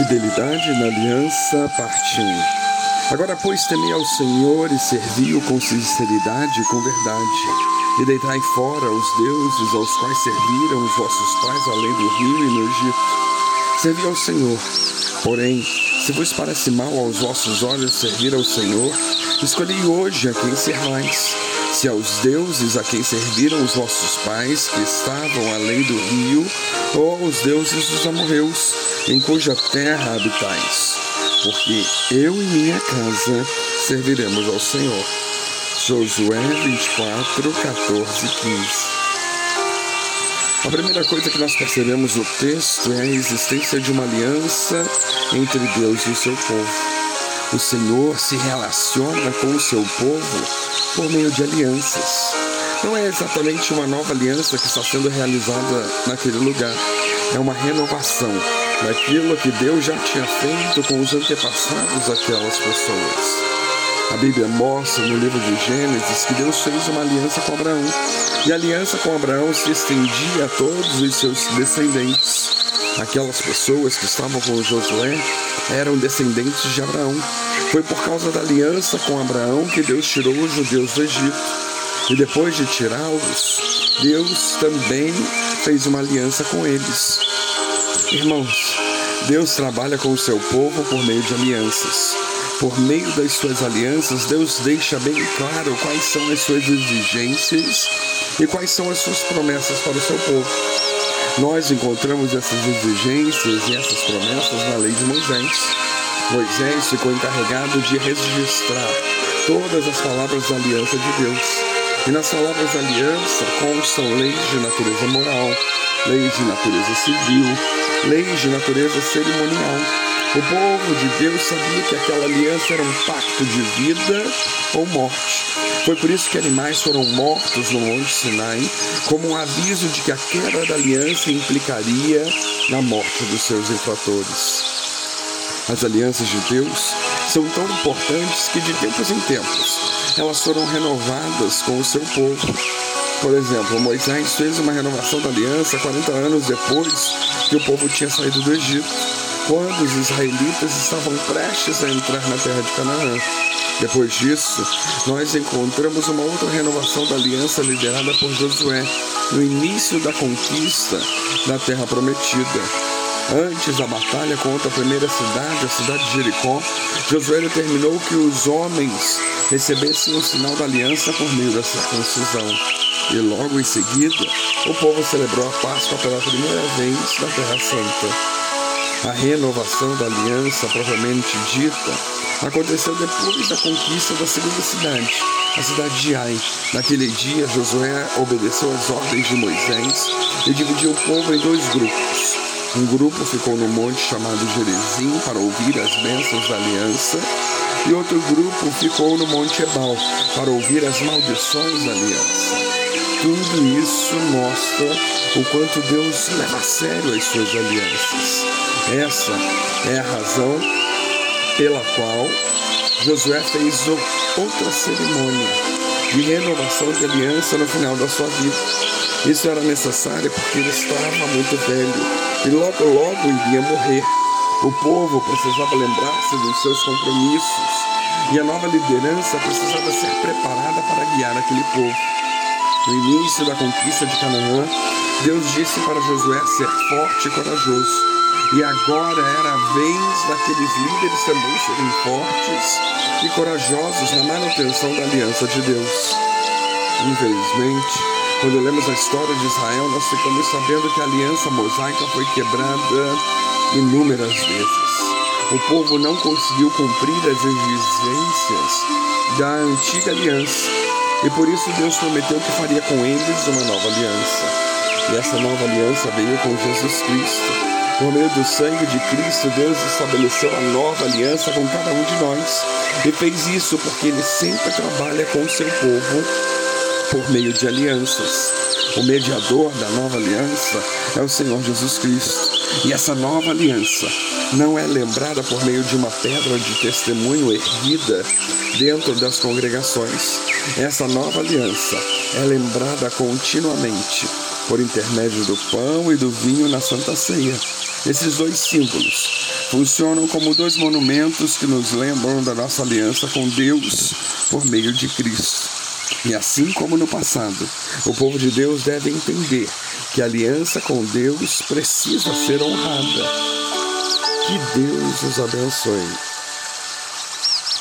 Fidelidade na aliança, parte 1. Agora, pois, temei ao Senhor e servi-o com sinceridade e com verdade, e deitai fora os deuses aos quais serviram os vossos pais além do rio e no Egito. Servi ao Senhor. Porém, se vos parece mal aos vossos olhos servir ao Senhor, escolhi hoje a quem servais. Se aos deuses a quem serviram os vossos pais, que estavam além do rio, ou aos deuses dos amorreus, em cuja terra habitais. Porque eu e minha casa serviremos ao Senhor. Josué 24, 14 e 15. A primeira coisa que nós percebemos no texto é a existência de uma aliança entre Deus e o seu povo. O Senhor se relaciona com o seu povo por meio de alianças. Não é exatamente uma nova aliança que está sendo realizada naquele lugar, é uma renovação daquilo que Deus já tinha feito com os antepassados daquelas pessoas. A Bíblia mostra no livro de Gênesis que Deus fez uma aliança com Abraão. E a aliança com Abraão se estendia a todos os seus descendentes. Aquelas pessoas que estavam com Josué eram descendentes de Abraão. Foi por causa da aliança com Abraão que Deus tirou os judeus do Egito. E depois de tirá-los, Deus também fez uma aliança com eles. Irmãos, Deus trabalha com o seu povo por meio de alianças. Por meio das suas alianças, Deus deixa bem claro quais são as suas exigências e quais são as suas promessas para o seu povo. Nós encontramos essas exigências e essas promessas na lei de Moisés. Moisés ficou encarregado de registrar todas as palavras da aliança de Deus. E nas palavras da aliança constam leis de natureza moral, leis de natureza civil, leis de natureza cerimonial. O povo de Deus sabia que aquela aliança era um pacto de vida ou morte. Foi por isso que animais foram mortos no Monte Sinai, como um aviso de que a quebra da aliança implicaria na morte dos seus infratores. As alianças de Deus são tão importantes que de tempos em tempos elas foram renovadas com o seu povo. Por exemplo, Moisés fez uma renovação da aliança 40 anos depois que o povo tinha saído do Egito, quando os israelitas estavam prestes a entrar na terra de Canaã. Depois disso, nós encontramos uma outra renovação da aliança liderada por Josué, no início da conquista da terra prometida. Antes da batalha contra a primeira cidade, a cidade de Jericó, Josué determinou que os homens recebessem o sinal da aliança por meio da circuncisão. E logo em seguida, o povo celebrou a Páscoa pela primeira vez na Terra Santa. A renovação da aliança, propriamente dita, aconteceu depois da conquista da segunda cidade, a cidade de Ai. Naquele dia, Josué obedeceu às ordens de Moisés e dividiu o povo em dois grupos. Um grupo ficou no monte chamado Gerizim para ouvir as bênçãos da aliança, e outro grupo ficou no monte Ebal para ouvir as maldições da aliança. Tudo isso mostra o quanto Deus leva a sério as suas alianças. Essa é a razão pela qual Josué fez outra cerimônia de renovação de aliança no final da sua vida. Isso era necessário porque ele estava muito velho e logo logo iria morrer. O povo precisava lembrar-se dos seus compromissos e a nova liderança precisava ser preparada para guiar aquele povo. No início da conquista de Canaã, Deus disse para Josué ser forte e corajoso. E agora era a vez daqueles líderes também serem fortes e corajosos na manutenção da aliança de Deus. Infelizmente, quando lemos a história de Israel, nós ficamos sabendo que a aliança mosaica foi quebrada inúmeras vezes. O povo não conseguiu cumprir as exigências da antiga aliança e por isso Deus prometeu que faria com eles uma nova aliança. E essa nova aliança veio com Jesus Cristo. Por meio do sangue de Cristo, Deus estabeleceu a nova aliança com cada um de nós. E fez isso porque Ele sempre trabalha com o seu povo por meio de alianças. O mediador da nova aliança é o Senhor Jesus Cristo. E essa nova aliança não é lembrada por meio de uma pedra de testemunho erguida dentro das congregações. Essa nova aliança é lembrada continuamente por intermédio do pão e do vinho na Santa Ceia. Esses dois símbolos funcionam como dois monumentos que nos lembram da nossa aliança com Deus por meio de Cristo. E assim como no passado, o povo de Deus deve entender que a aliança com Deus precisa ser honrada. Que Deus os abençoe.